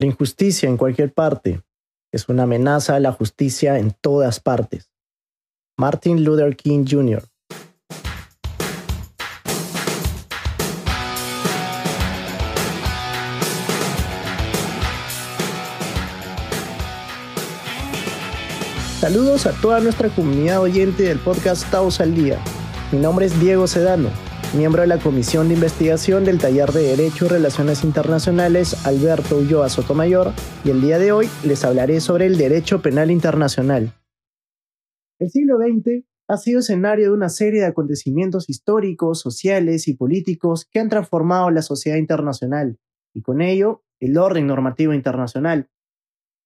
La injusticia en cualquier parte es una amenaza a la justicia en todas partes. Martin Luther King Jr. Saludos a toda nuestra comunidad oyente del podcast Taos al Día. Mi nombre es Diego Sedano miembro de la Comisión de Investigación del Taller de Derecho y Relaciones Internacionales Alberto Ulloa Sotomayor, y el día de hoy les hablaré sobre el derecho penal internacional. El siglo XX ha sido escenario de una serie de acontecimientos históricos, sociales y políticos que han transformado la sociedad internacional y con ello el orden normativo internacional.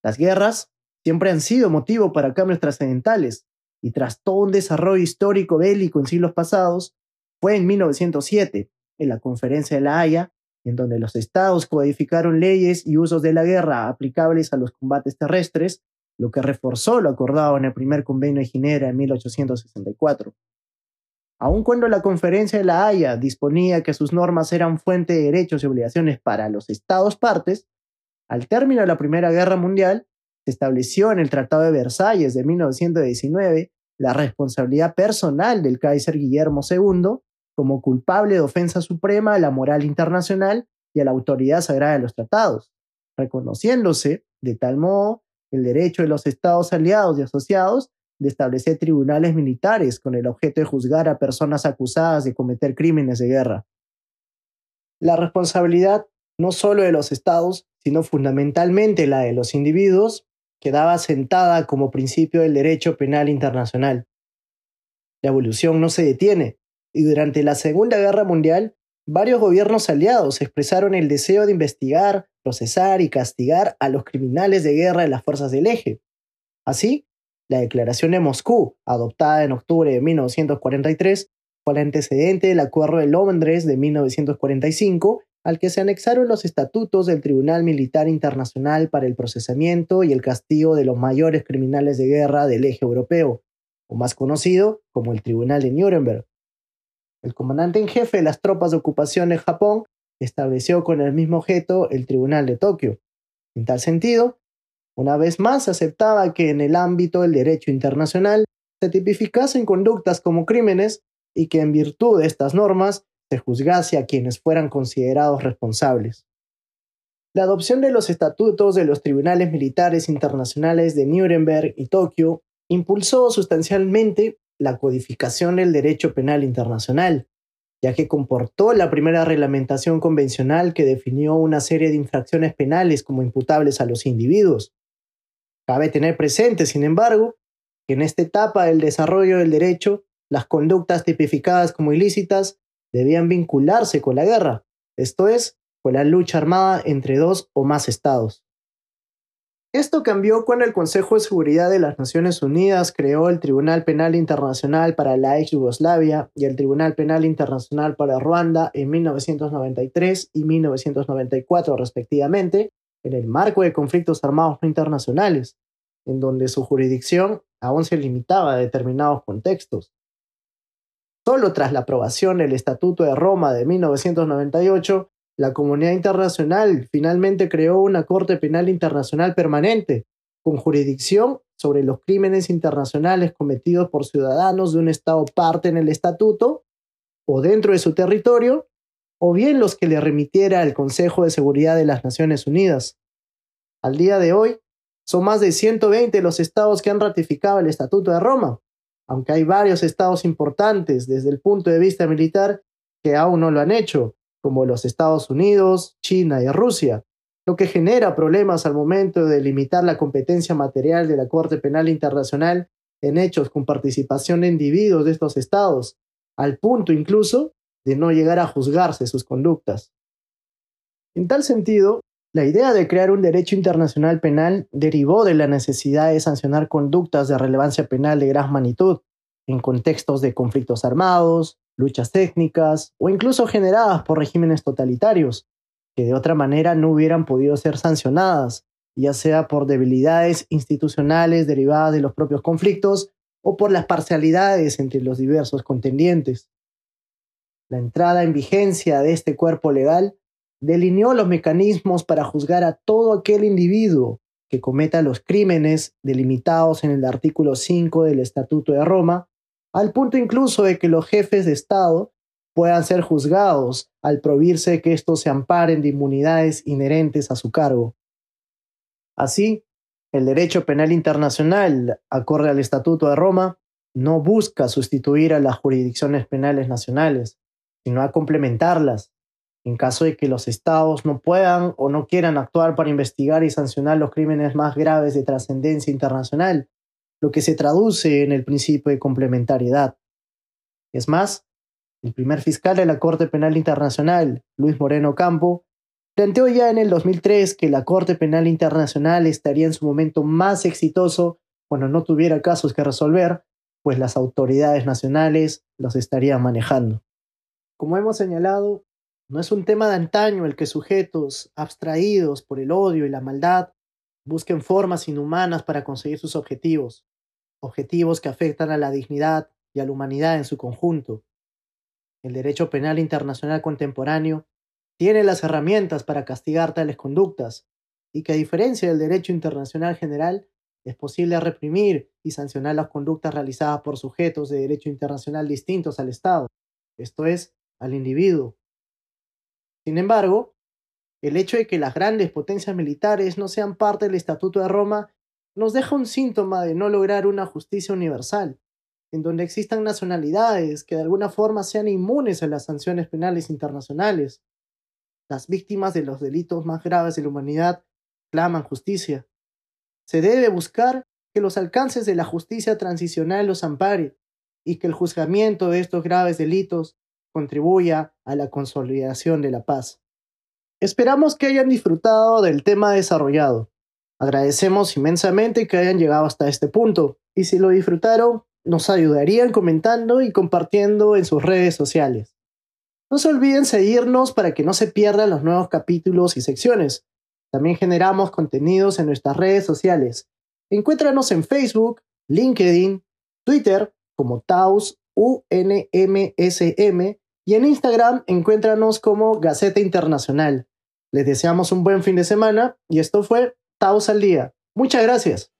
Las guerras siempre han sido motivo para cambios trascendentales y tras todo un desarrollo histórico bélico en siglos pasados, fue en 1907, en la Conferencia de la Haya, en donde los estados codificaron leyes y usos de la guerra aplicables a los combates terrestres, lo que reforzó lo acordado en el primer convenio de Ginebra en 1864. Aun cuando la Conferencia de la Haya disponía que sus normas eran fuente de derechos y obligaciones para los estados partes, al término de la Primera Guerra Mundial, se estableció en el Tratado de Versalles de 1919 la responsabilidad personal del Kaiser Guillermo II como culpable de ofensa suprema a la moral internacional y a la autoridad sagrada de los tratados, reconociéndose, de tal modo, el derecho de los estados aliados y asociados de establecer tribunales militares con el objeto de juzgar a personas acusadas de cometer crímenes de guerra. La responsabilidad no solo de los estados, sino fundamentalmente la de los individuos, quedaba sentada como principio del derecho penal internacional. La evolución no se detiene, y durante la Segunda Guerra Mundial, varios gobiernos aliados expresaron el deseo de investigar, procesar y castigar a los criminales de guerra de las fuerzas del eje. Así, la Declaración de Moscú, adoptada en octubre de 1943, fue el antecedente del Acuerdo de Londres de 1945, al que se anexaron los estatutos del Tribunal Militar Internacional para el procesamiento y el castigo de los mayores criminales de guerra del eje europeo, o más conocido como el Tribunal de Nuremberg. El comandante en jefe de las tropas de ocupación en Japón estableció con el mismo objeto el Tribunal de Tokio. En tal sentido, una vez más aceptaba que en el ámbito del derecho internacional se tipificasen conductas como crímenes y que en virtud de estas normas se juzgase a quienes fueran considerados responsables. La adopción de los estatutos de los tribunales militares internacionales de Nuremberg y Tokio impulsó sustancialmente la codificación del derecho penal internacional, ya que comportó la primera reglamentación convencional que definió una serie de infracciones penales como imputables a los individuos. Cabe tener presente, sin embargo, que en esta etapa del desarrollo del derecho, las conductas tipificadas como ilícitas debían vincularse con la guerra, esto es, con la lucha armada entre dos o más estados. Esto cambió cuando el Consejo de Seguridad de las Naciones Unidas creó el Tribunal Penal Internacional para la ex Yugoslavia y el Tribunal Penal Internacional para Ruanda en 1993 y 1994 respectivamente, en el marco de conflictos armados no internacionales, en donde su jurisdicción aún se limitaba a determinados contextos. Solo tras la aprobación del Estatuto de Roma de 1998 la comunidad internacional finalmente creó una Corte Penal Internacional permanente, con jurisdicción sobre los crímenes internacionales cometidos por ciudadanos de un Estado parte en el estatuto o dentro de su territorio, o bien los que le remitiera el Consejo de Seguridad de las Naciones Unidas. Al día de hoy, son más de 120 los estados que han ratificado el Estatuto de Roma, aunque hay varios estados importantes desde el punto de vista militar que aún no lo han hecho, como los Estados Unidos, China y Rusia, lo que genera problemas al momento de limitar la competencia material de la Corte Penal Internacional en hechos con participación de individuos de estos estados, al punto incluso de no llegar a juzgarse sus conductas. En tal sentido, la idea de crear un derecho internacional penal derivó de la necesidad de sancionar conductas de relevancia penal de gran magnitud, en contextos de conflictos armados, luchas técnicas o incluso generadas por regímenes totalitarios, que de otra manera no hubieran podido ser sancionadas, ya sea por debilidades institucionales derivadas de los propios conflictos o por las parcialidades entre los diversos contendientes. La entrada en vigencia de este cuerpo legal delineó los mecanismos para juzgar a todo aquel individuo que cometa los crímenes delimitados en el artículo 5 del Estatuto de Roma, al punto incluso de que los jefes de Estado puedan ser juzgados al prohibirse que estos se amparen de inmunidades inherentes a su cargo. Así, el derecho penal internacional, acorde al Estatuto de Roma, no busca sustituir a las jurisdicciones penales nacionales, sino a complementarlas, en caso de que los estados no puedan o no quieran actuar para investigar y sancionar los crímenes más graves de trascendencia internacional, lo que se traduce en el principio de complementariedad. Es más, el primer fiscal de la Corte Penal Internacional, Luis Moreno Campo, planteó ya en el 2003 que la Corte Penal Internacional estaría en su momento más exitoso cuando no tuviera casos que resolver, pues las autoridades nacionales los estarían manejando. Como hemos señalado, no es un tema de antaño el que sujetos abstraídos por el odio y la maldad busquen formas inhumanas para conseguir sus objetivos, objetivos que afectan a la dignidad y a la humanidad en su conjunto. El derecho penal internacional contemporáneo tiene las herramientas para castigar tales conductas, y que a diferencia del derecho internacional general, es posible reprimir y sancionar las conductas realizadas por sujetos de derecho internacional distintos al Estado, esto es, al individuo. Sin embargo, el hecho de que las grandes potencias militares no sean parte del Estatuto de Roma nos deja un síntoma de no lograr una justicia universal, en donde existan nacionalidades que de alguna forma sean inmunes a las sanciones penales internacionales. Las víctimas de los delitos más graves de la humanidad claman justicia. Se debe buscar que los alcances de la justicia transicional los ampare y que el juzgamiento de estos graves delitos contribuya a la consolidación de la paz. Esperamos que hayan disfrutado del tema desarrollado. Agradecemos inmensamente que hayan llegado hasta este punto y si lo disfrutaron, nos ayudarían comentando y compartiendo en sus redes sociales. No se olviden seguirnos para que no se pierdan los nuevos capítulos y secciones. También generamos contenidos en nuestras redes sociales. Encuéntranos en Facebook, LinkedIn, Twitter como Taus UNMSM y en Instagram encuéntranos como Gaceta Internacional. Les deseamos un buen fin de semana y esto fue Taos al Día. Muchas gracias.